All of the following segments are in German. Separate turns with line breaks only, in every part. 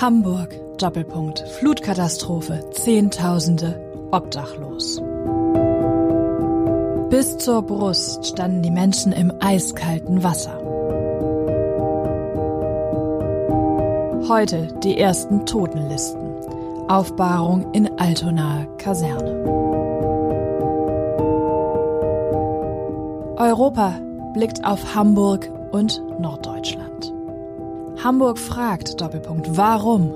Hamburg, Doppelpunkt, Flutkatastrophe, Zehntausende, obdachlos. Bis zur Brust standen die Menschen im eiskalten Wasser. Heute die ersten Totenlisten. Aufbahrung in Altonaer Kaserne. Europa blickt auf Hamburg und Norddeutschland. Hamburg fragt, Doppelpunkt, warum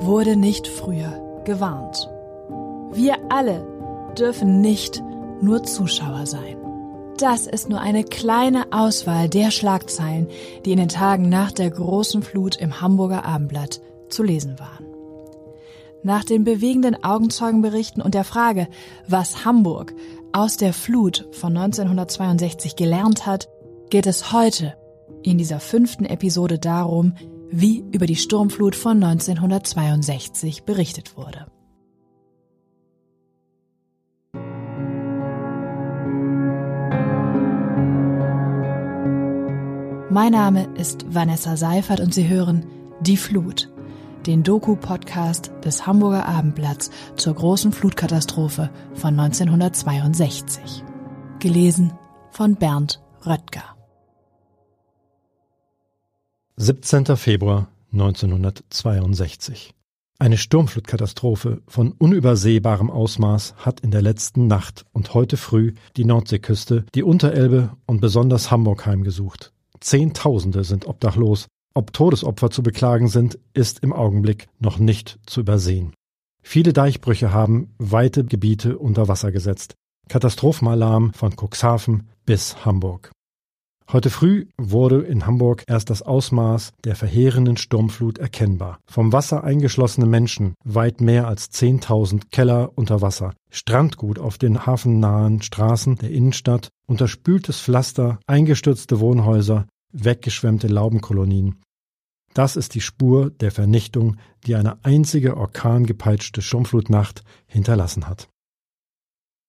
wurde nicht früher gewarnt? Wir alle dürfen nicht nur Zuschauer sein. Das ist nur eine kleine Auswahl der Schlagzeilen, die in den Tagen nach der großen Flut im Hamburger Abendblatt zu lesen waren. Nach den bewegenden Augenzeugenberichten und der Frage, was Hamburg aus der Flut von 1962 gelernt hat, geht es heute in dieser fünften Episode darum, wie über die Sturmflut von 1962 berichtet wurde. Mein Name ist Vanessa Seifert und Sie hören Die Flut, den Doku-Podcast des Hamburger Abendblatts zur großen Flutkatastrophe von 1962. Gelesen von Bernd Röttger.
17. Februar 1962. Eine Sturmflutkatastrophe von unübersehbarem Ausmaß hat in der letzten Nacht und heute früh die Nordseeküste, die Unterelbe und besonders Hamburg heimgesucht. Zehntausende sind obdachlos. Ob Todesopfer zu beklagen sind, ist im Augenblick noch nicht zu übersehen. Viele Deichbrüche haben weite Gebiete unter Wasser gesetzt. Katastrophenalarm von Cuxhaven bis Hamburg. Heute früh wurde in Hamburg erst das Ausmaß der verheerenden Sturmflut erkennbar. Vom Wasser eingeschlossene Menschen, weit mehr als 10.000 Keller unter Wasser, Strandgut auf den hafennahen Straßen der Innenstadt, unterspültes Pflaster, eingestürzte Wohnhäuser, weggeschwemmte Laubenkolonien. Das ist die Spur der Vernichtung, die eine einzige orkangepeitschte Sturmflutnacht hinterlassen hat.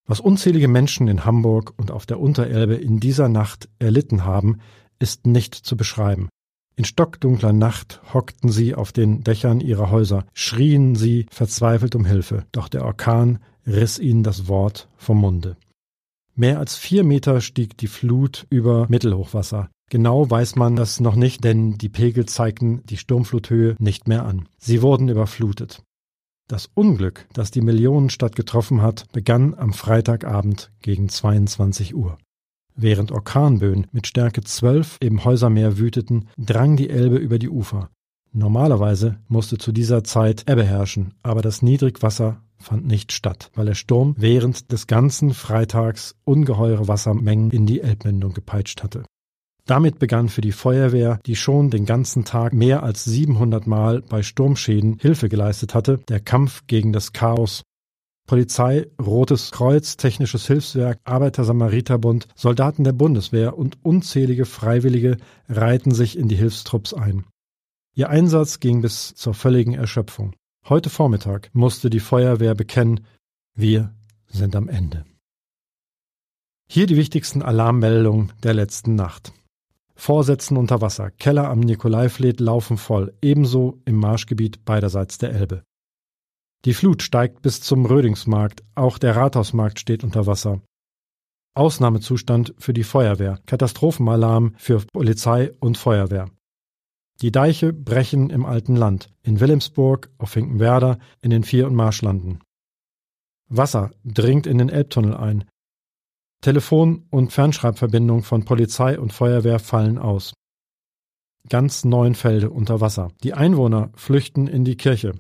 Was unzählige Menschen in Hamburg und auf der Unterelbe in dieser Nacht erlitten haben, ist nicht zu beschreiben. In stockdunkler Nacht hockten sie auf den Dächern ihrer Häuser, schrien sie verzweifelt um Hilfe, doch der Orkan riss ihnen das Wort vom Munde. Mehr als vier Meter stieg die Flut über Mittelhochwasser. Genau weiß man das noch nicht, denn die Pegel zeigten die Sturmfluthöhe nicht mehr an. Sie wurden überflutet. Das Unglück, das die Millionenstadt getroffen hat, begann am Freitagabend gegen 22 Uhr. Während Orkanböen mit Stärke 12 im Häusermeer wüteten, drang die Elbe über die Ufer. Normalerweise musste zu dieser Zeit Ebbe herrschen, aber das Niedrigwasser fand nicht statt, weil der Sturm während des ganzen Freitags ungeheure Wassermengen in die Elbmündung gepeitscht hatte. Damit begann für die Feuerwehr, die schon den ganzen Tag mehr als 700 Mal bei Sturmschäden Hilfe geleistet hatte, der Kampf gegen das Chaos. Polizei, Rotes Kreuz, Technisches Hilfswerk, Arbeiter-Samariter-Bund, Soldaten der Bundeswehr und unzählige Freiwillige reihten sich in die Hilfstrupps ein. Ihr Einsatz ging bis zur völligen Erschöpfung. Heute Vormittag musste die Feuerwehr bekennen, wir sind am Ende. Hier die wichtigsten Alarmmeldungen der letzten Nacht. Vorsätzen unter Wasser, Keller am Nikolaifleet laufen voll, ebenso im Marschgebiet beiderseits der Elbe. Die Flut steigt bis zum Rödingsmarkt, auch der Rathausmarkt steht unter Wasser. Ausnahmezustand für die Feuerwehr, Katastrophenalarm für Polizei und Feuerwehr. Die Deiche brechen im alten Land, in Wilhelmsburg, auf Finkenwerder, in den Vier- und Marschlanden. Wasser dringt in den Elbtunnel ein, Telefon- und Fernschreibverbindung von Polizei und Feuerwehr fallen aus. Ganz neun Felde unter Wasser. Die Einwohner flüchten in die Kirche.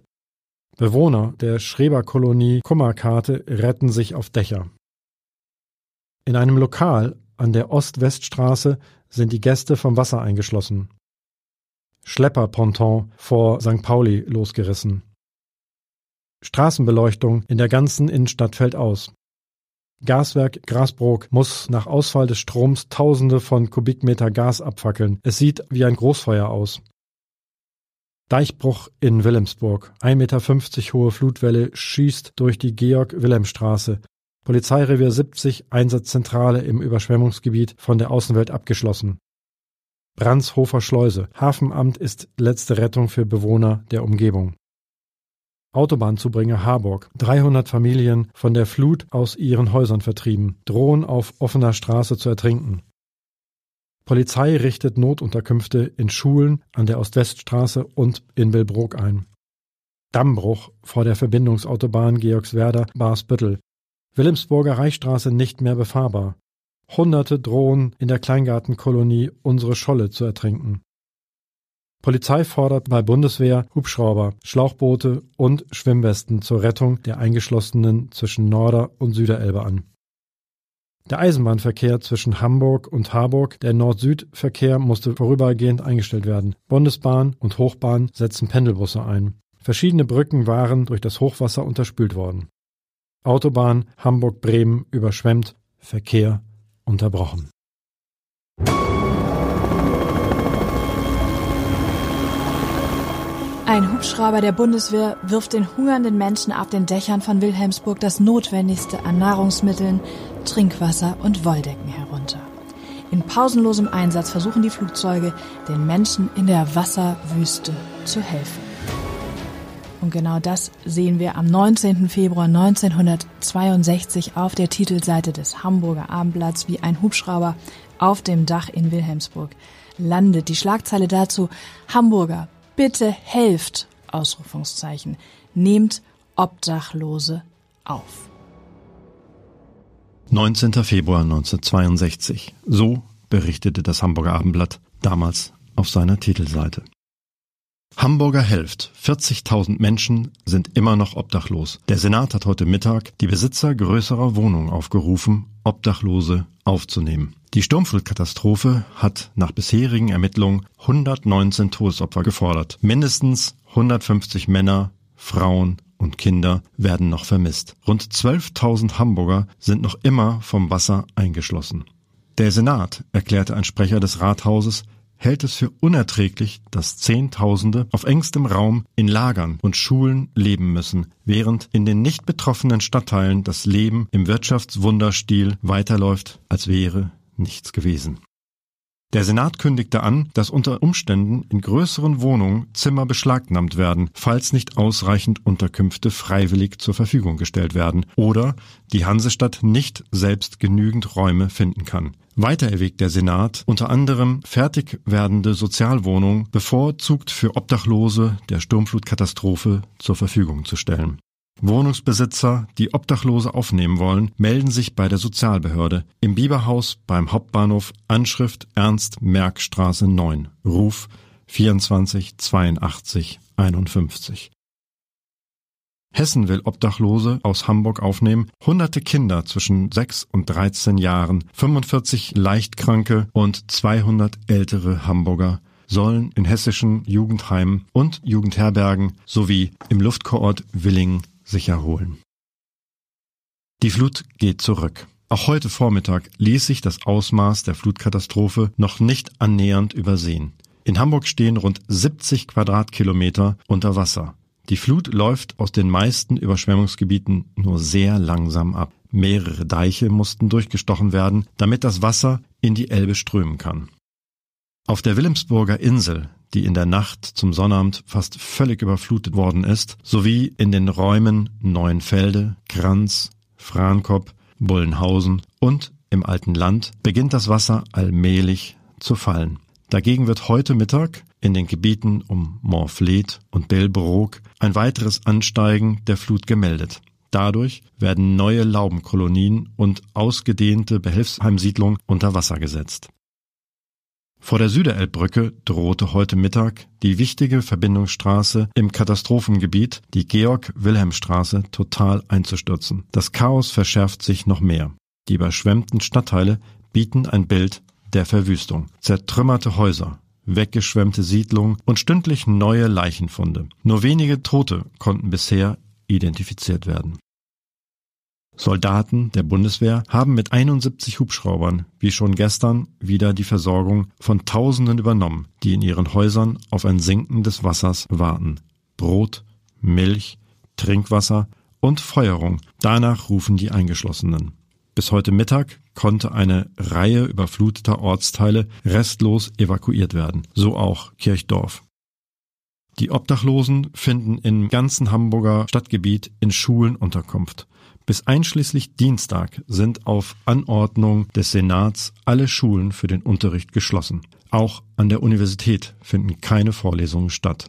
Bewohner der Schreberkolonie Kummerkarte retten sich auf Dächer. In einem Lokal an der Ost-West-Straße sind die Gäste vom Wasser eingeschlossen. Schlepperponton vor St. Pauli losgerissen. Straßenbeleuchtung in der ganzen Innenstadt fällt aus. Gaswerk Grasbrook muss nach Ausfall des Stroms Tausende von Kubikmeter Gas abfackeln. Es sieht wie ein Großfeuer aus. Deichbruch in Wilhelmsburg. 1,50 Meter hohe Flutwelle schießt durch die Georg-Wilhelm-Straße. Polizeirevier 70, Einsatzzentrale im Überschwemmungsgebiet von der Außenwelt abgeschlossen. Brandshofer Schleuse. Hafenamt ist letzte Rettung für Bewohner der Umgebung. Autobahnzubringer Harburg. 300 Familien von der Flut aus ihren Häusern vertrieben, drohen auf offener Straße zu ertrinken. Polizei richtet Notunterkünfte in Schulen an der Ost-West-Straße und in Billbrook ein. Dammbruch vor der Verbindungsautobahn Georgswerder-Barsbüttel. Wilhelmsburger Reichstraße nicht mehr befahrbar. Hunderte drohen in der Kleingartenkolonie unsere Scholle zu ertrinken. Polizei fordert bei Bundeswehr Hubschrauber, Schlauchboote und Schwimmwesten zur Rettung der Eingeschlossenen zwischen Norder- und Süderelbe an. Der Eisenbahnverkehr zwischen Hamburg und Harburg, der Nord-Süd-Verkehr musste vorübergehend eingestellt werden. Bundesbahn und Hochbahn setzen Pendelbusse ein. Verschiedene Brücken waren durch das Hochwasser unterspült worden. Autobahn Hamburg-Bremen überschwemmt, Verkehr unterbrochen.
Ein Hubschrauber der Bundeswehr wirft den hungernden Menschen auf den Dächern von Wilhelmsburg das Notwendigste an Nahrungsmitteln, Trinkwasser und Wolldecken herunter. In pausenlosem Einsatz versuchen die Flugzeuge, den Menschen in der Wasserwüste zu helfen. Und genau das sehen wir am 19. Februar 1962 auf der Titelseite des Hamburger Abendblatts, wie ein Hubschrauber auf dem Dach in Wilhelmsburg landet. Die Schlagzeile dazu Hamburger, bitte helft! Ausrufungszeichen. Nehmt Obdachlose auf.
19. Februar 1962. So berichtete das Hamburger Abendblatt damals auf seiner Titelseite. Hamburger helft. 40.000 Menschen sind immer noch obdachlos. Der Senat hat heute Mittag die Besitzer größerer Wohnungen aufgerufen, Obdachlose aufzunehmen. Die Sturmflutkatastrophe hat nach bisherigen Ermittlungen 119 Todesopfer gefordert. Mindestens 150 Männer, Frauen und Kinder werden noch vermisst. Rund 12.000 Hamburger sind noch immer vom Wasser eingeschlossen. Der Senat, erklärte ein Sprecher des Rathauses, hält es für unerträglich, dass Zehntausende auf engstem Raum in Lagern und Schulen leben müssen, während in den nicht betroffenen Stadtteilen das Leben im Wirtschaftswunderstil weiterläuft, als wäre nichts gewesen. Der Senat kündigte an, dass unter Umständen in größeren Wohnungen Zimmer beschlagnahmt werden, falls nicht ausreichend Unterkünfte freiwillig zur Verfügung gestellt werden oder die Hansestadt nicht selbst genügend Räume finden kann. Weiter erwägt der Senat unter anderem fertig werdende Sozialwohnungen bevorzugt für Obdachlose der Sturmflutkatastrophe zur Verfügung zu stellen. Wohnungsbesitzer, die Obdachlose aufnehmen wollen, melden sich bei der Sozialbehörde. Im Bieberhaus beim Hauptbahnhof Anschrift Ernst Merck Straße 9. Ruf 24 82 51. Hessen will Obdachlose aus Hamburg aufnehmen, hunderte Kinder zwischen 6 und 13 Jahren, 45 Leichtkranke und 200 ältere Hamburger sollen in hessischen Jugendheimen und Jugendherbergen sowie im Luftkurort Willingen sich erholen. Die Flut geht zurück. Auch heute Vormittag ließ sich das Ausmaß der Flutkatastrophe noch nicht annähernd übersehen. In Hamburg stehen rund 70 Quadratkilometer unter Wasser. Die Flut läuft aus den meisten Überschwemmungsgebieten nur sehr langsam ab. Mehrere Deiche mussten durchgestochen werden, damit das Wasser in die Elbe strömen kann. Auf der Wilhelmsburger Insel, die in der Nacht zum Sonnabend fast völlig überflutet worden ist, sowie in den Räumen Neuenfelde, Kranz, Frankop, Bullenhausen und im alten Land beginnt das Wasser allmählich zu fallen. Dagegen wird heute Mittag in den Gebieten um Montfleet und Belbrook ein weiteres Ansteigen der Flut gemeldet. Dadurch werden neue Laubenkolonien und ausgedehnte Behelfsheimsiedlungen unter Wasser gesetzt. Vor der Süderelbbrücke drohte heute Mittag die wichtige Verbindungsstraße im Katastrophengebiet, die Georg-Wilhelm-Straße, total einzustürzen. Das Chaos verschärft sich noch mehr. Die überschwemmten Stadtteile bieten ein Bild der Verwüstung. Zertrümmerte Häuser, weggeschwemmte Siedlungen und stündlich neue Leichenfunde. Nur wenige Tote konnten bisher identifiziert werden. Soldaten der Bundeswehr haben mit 71 Hubschraubern, wie schon gestern, wieder die Versorgung von Tausenden übernommen, die in ihren Häusern auf ein Sinken des Wassers warten. Brot, Milch, Trinkwasser und Feuerung. Danach rufen die Eingeschlossenen. Bis heute Mittag konnte eine Reihe überfluteter Ortsteile restlos evakuiert werden, so auch Kirchdorf. Die Obdachlosen finden im ganzen Hamburger Stadtgebiet in Schulen Unterkunft. Bis einschließlich Dienstag sind auf Anordnung des Senats alle Schulen für den Unterricht geschlossen. Auch an der Universität finden keine Vorlesungen statt.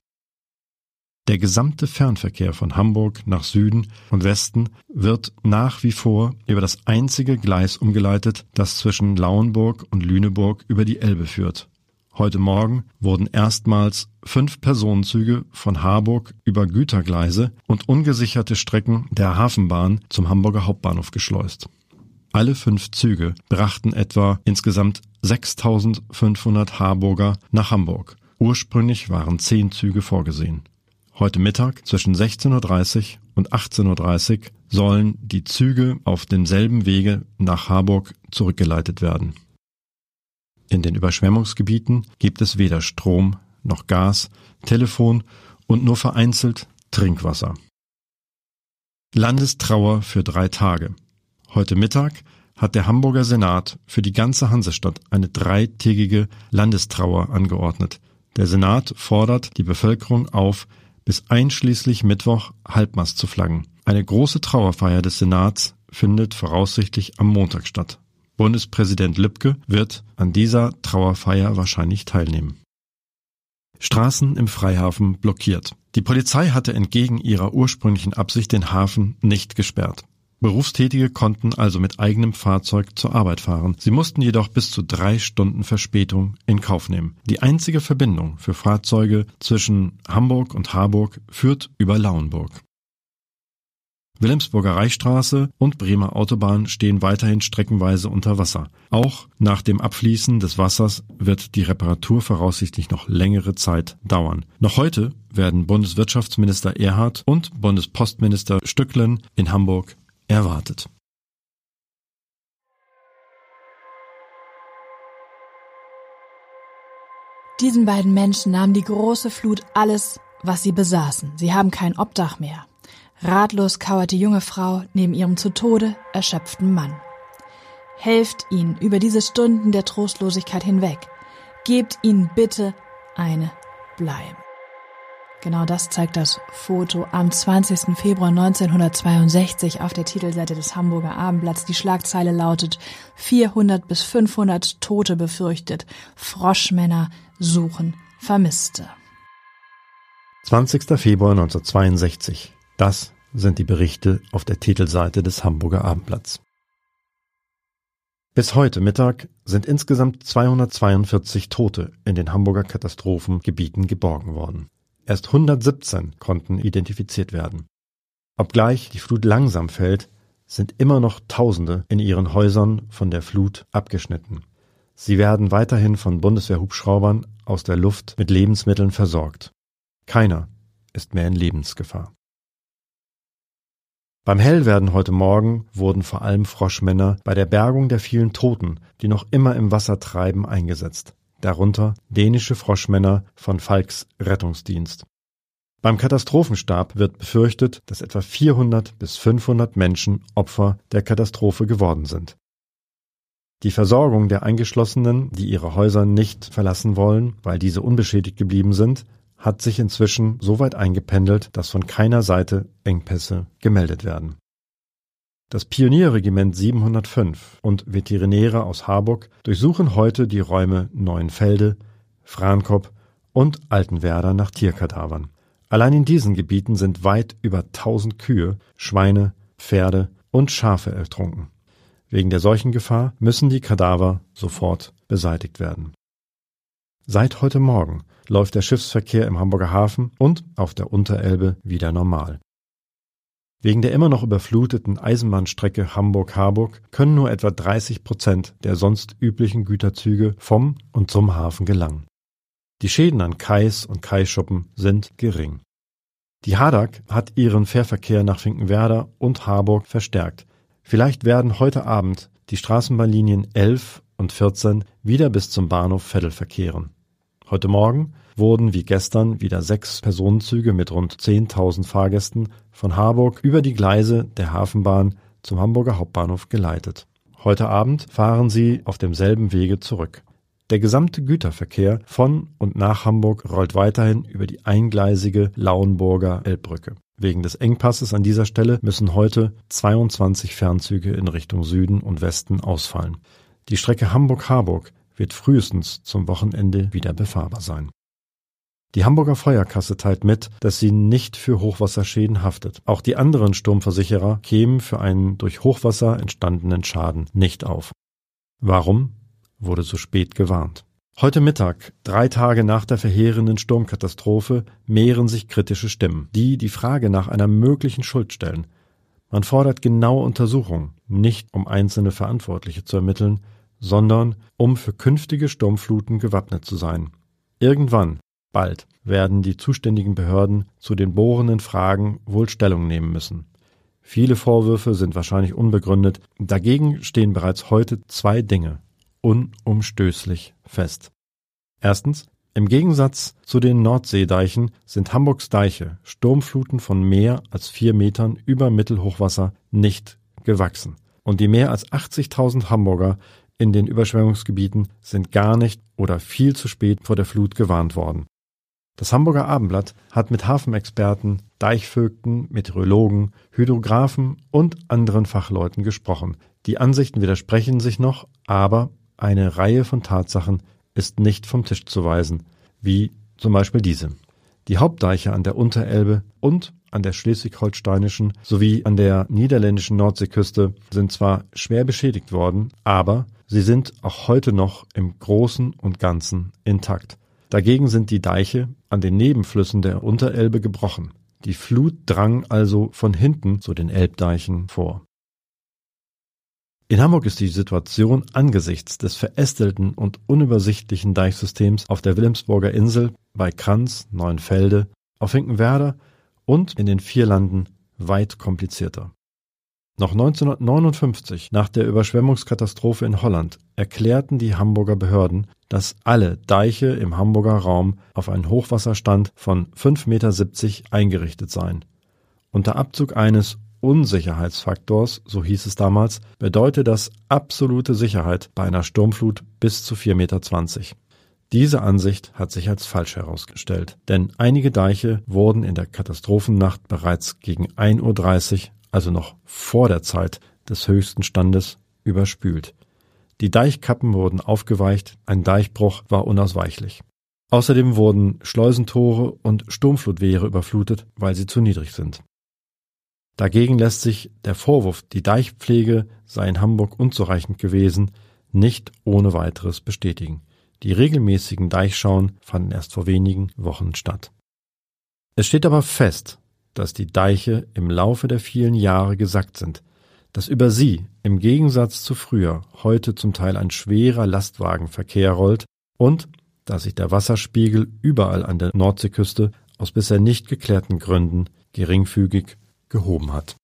Der gesamte Fernverkehr von Hamburg nach Süden und Westen wird nach wie vor über das einzige Gleis umgeleitet, das zwischen Lauenburg und Lüneburg über die Elbe führt. Heute Morgen wurden erstmals fünf Personenzüge von Harburg über Gütergleise und ungesicherte Strecken der Hafenbahn zum Hamburger Hauptbahnhof geschleust. Alle fünf Züge brachten etwa insgesamt 6500 Harburger nach Hamburg. Ursprünglich waren zehn Züge vorgesehen. Heute Mittag zwischen 16.30 Uhr und 18.30 Uhr sollen die Züge auf demselben Wege nach Harburg zurückgeleitet werden. In den Überschwemmungsgebieten gibt es weder Strom noch Gas, Telefon und nur vereinzelt Trinkwasser. Landestrauer für drei Tage. Heute Mittag hat der Hamburger Senat für die ganze Hansestadt eine dreitägige Landestrauer angeordnet. Der Senat fordert die Bevölkerung auf, bis einschließlich Mittwoch Halbmast zu flaggen. Eine große Trauerfeier des Senats findet voraussichtlich am Montag statt. Bundespräsident Lübcke wird an dieser Trauerfeier wahrscheinlich teilnehmen. Straßen im Freihafen blockiert. Die Polizei hatte entgegen ihrer ursprünglichen Absicht den Hafen nicht gesperrt. Berufstätige konnten also mit eigenem Fahrzeug zur Arbeit fahren. Sie mussten jedoch bis zu drei Stunden Verspätung in Kauf nehmen. Die einzige Verbindung für Fahrzeuge zwischen Hamburg und Harburg führt über Lauenburg. Wilhelmsburger Reichstraße und Bremer Autobahn stehen weiterhin streckenweise unter Wasser. Auch nach dem Abfließen des Wassers wird die Reparatur voraussichtlich noch längere Zeit dauern. Noch heute werden Bundeswirtschaftsminister Erhard und Bundespostminister Stücklen in Hamburg erwartet.
Diesen beiden Menschen nahm die große Flut alles, was sie besaßen. Sie haben kein Obdach mehr. Ratlos kauert die junge Frau neben ihrem zu Tode erschöpften Mann. Helft ihnen über diese Stunden der Trostlosigkeit hinweg. Gebt ihnen bitte eine Bleibe. Genau das zeigt das Foto am 20. Februar 1962 auf der Titelseite des Hamburger Abendblatts. Die Schlagzeile lautet 400 bis 500 Tote befürchtet. Froschmänner suchen Vermisste.
20. Februar 1962. Das sind die Berichte auf der Titelseite des Hamburger Abendblatts. Bis heute Mittag sind insgesamt 242 Tote in den Hamburger Katastrophengebieten geborgen worden. Erst 117 konnten identifiziert werden. Obgleich die Flut langsam fällt, sind immer noch Tausende in ihren Häusern von der Flut abgeschnitten. Sie werden weiterhin von Bundeswehrhubschraubern aus der Luft mit Lebensmitteln versorgt. Keiner ist mehr in Lebensgefahr. Beim Hellwerden heute Morgen wurden vor allem Froschmänner bei der Bergung der vielen Toten, die noch immer im Wasser treiben, eingesetzt darunter dänische Froschmänner von Falks Rettungsdienst. Beim Katastrophenstab wird befürchtet, dass etwa 400 bis 500 Menschen Opfer der Katastrophe geworden sind. Die Versorgung der Eingeschlossenen, die ihre Häuser nicht verlassen wollen, weil diese unbeschädigt geblieben sind, hat sich inzwischen so weit eingependelt, dass von keiner Seite Engpässe gemeldet werden. Das Pionierregiment 705 und Veterinäre aus Harburg durchsuchen heute die Räume Neuenfelde, Frankop und Altenwerder nach Tierkadavern. Allein in diesen Gebieten sind weit über 1000 Kühe, Schweine, Pferde und Schafe ertrunken. Wegen der Seuchengefahr müssen die Kadaver sofort beseitigt werden. Seit heute Morgen läuft der Schiffsverkehr im Hamburger Hafen und auf der Unterelbe wieder normal. Wegen der immer noch überfluteten Eisenbahnstrecke Hamburg-Harburg können nur etwa 30 Prozent der sonst üblichen Güterzüge vom und zum Hafen gelangen. Die Schäden an Kais und Kaischuppen sind gering. Die Hadak hat ihren Fährverkehr nach Finkenwerder und Harburg verstärkt. Vielleicht werden heute Abend die Straßenbahnlinien 11 und 14 wieder bis zum Bahnhof Veddel verkehren. Heute Morgen wurden wie gestern wieder sechs Personenzüge mit rund 10.000 Fahrgästen von Harburg über die Gleise der Hafenbahn zum Hamburger Hauptbahnhof geleitet. Heute Abend fahren sie auf demselben Wege zurück. Der gesamte Güterverkehr von und nach Hamburg rollt weiterhin über die eingleisige Lauenburger Elbbrücke. Wegen des Engpasses an dieser Stelle müssen heute 22 Fernzüge in Richtung Süden und Westen ausfallen. Die Strecke Hamburg-Harburg wird frühestens zum Wochenende wieder befahrbar sein. Die Hamburger Feuerkasse teilt mit, dass sie nicht für Hochwasserschäden haftet. Auch die anderen Sturmversicherer kämen für einen durch Hochwasser entstandenen Schaden nicht auf. Warum wurde so spät gewarnt? Heute Mittag, drei Tage nach der verheerenden Sturmkatastrophe, mehren sich kritische Stimmen, die die Frage nach einer möglichen Schuld stellen. Man fordert genaue Untersuchungen, nicht um einzelne Verantwortliche zu ermitteln, sondern um für künftige Sturmfluten gewappnet zu sein. Irgendwann Bald werden die zuständigen Behörden zu den bohrenden Fragen wohl Stellung nehmen müssen. Viele Vorwürfe sind wahrscheinlich unbegründet, dagegen stehen bereits heute zwei Dinge unumstößlich fest. Erstens, im Gegensatz zu den Nordseedeichen sind Hamburgs Deiche Sturmfluten von mehr als vier Metern über Mittelhochwasser nicht gewachsen. Und die mehr als 80.000 Hamburger in den Überschwemmungsgebieten sind gar nicht oder viel zu spät vor der Flut gewarnt worden. Das Hamburger Abendblatt hat mit Hafenexperten, Deichvögten, Meteorologen, Hydrographen und anderen Fachleuten gesprochen. Die Ansichten widersprechen sich noch, aber eine Reihe von Tatsachen ist nicht vom Tisch zu weisen, wie zum Beispiel diese. Die Hauptdeiche an der Unterelbe und an der schleswig-holsteinischen sowie an der niederländischen Nordseeküste sind zwar schwer beschädigt worden, aber sie sind auch heute noch im Großen und Ganzen intakt. Dagegen sind die Deiche an den Nebenflüssen der Unterelbe gebrochen. Die Flut drang also von hinten zu den Elbdeichen vor. In Hamburg ist die Situation angesichts des verästelten und unübersichtlichen Deichsystems auf der Wilhelmsburger Insel, bei Kranz, Neuenfelde, auf Finkenwerder und in den Vierlanden weit komplizierter. Noch 1959, nach der Überschwemmungskatastrophe in Holland, erklärten die Hamburger Behörden, dass alle Deiche im Hamburger Raum auf einen Hochwasserstand von 5,70 Meter eingerichtet seien. Unter Abzug eines Unsicherheitsfaktors, so hieß es damals, bedeutet das absolute Sicherheit bei einer Sturmflut bis zu 4,20 Meter. Diese Ansicht hat sich als falsch herausgestellt, denn einige Deiche wurden in der Katastrophennacht bereits gegen 1.30 Uhr also noch vor der Zeit des höchsten Standes, überspült. Die Deichkappen wurden aufgeweicht, ein Deichbruch war unausweichlich. Außerdem wurden Schleusentore und Sturmflutwehre überflutet, weil sie zu niedrig sind. Dagegen lässt sich der Vorwurf, die Deichpflege sei in Hamburg unzureichend gewesen, nicht ohne weiteres bestätigen. Die regelmäßigen Deichschauen fanden erst vor wenigen Wochen statt. Es steht aber fest, dass die Deiche im Laufe der vielen Jahre gesackt sind, dass über sie im Gegensatz zu früher heute zum Teil ein schwerer Lastwagenverkehr rollt und dass sich der Wasserspiegel überall an der Nordseeküste aus bisher nicht geklärten Gründen geringfügig gehoben hat.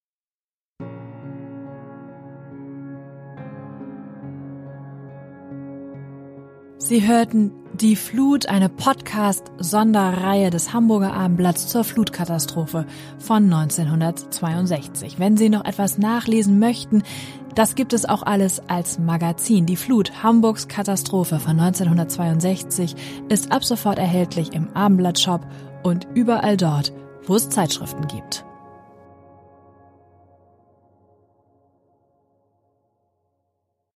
Sie hörten Die Flut, eine Podcast-Sonderreihe des Hamburger Abendblatts zur Flutkatastrophe von 1962. Wenn Sie noch etwas nachlesen möchten, das gibt es auch alles als Magazin. Die Flut, Hamburgs Katastrophe von 1962 ist ab sofort erhältlich im Abendblatt-Shop und überall dort, wo es Zeitschriften gibt.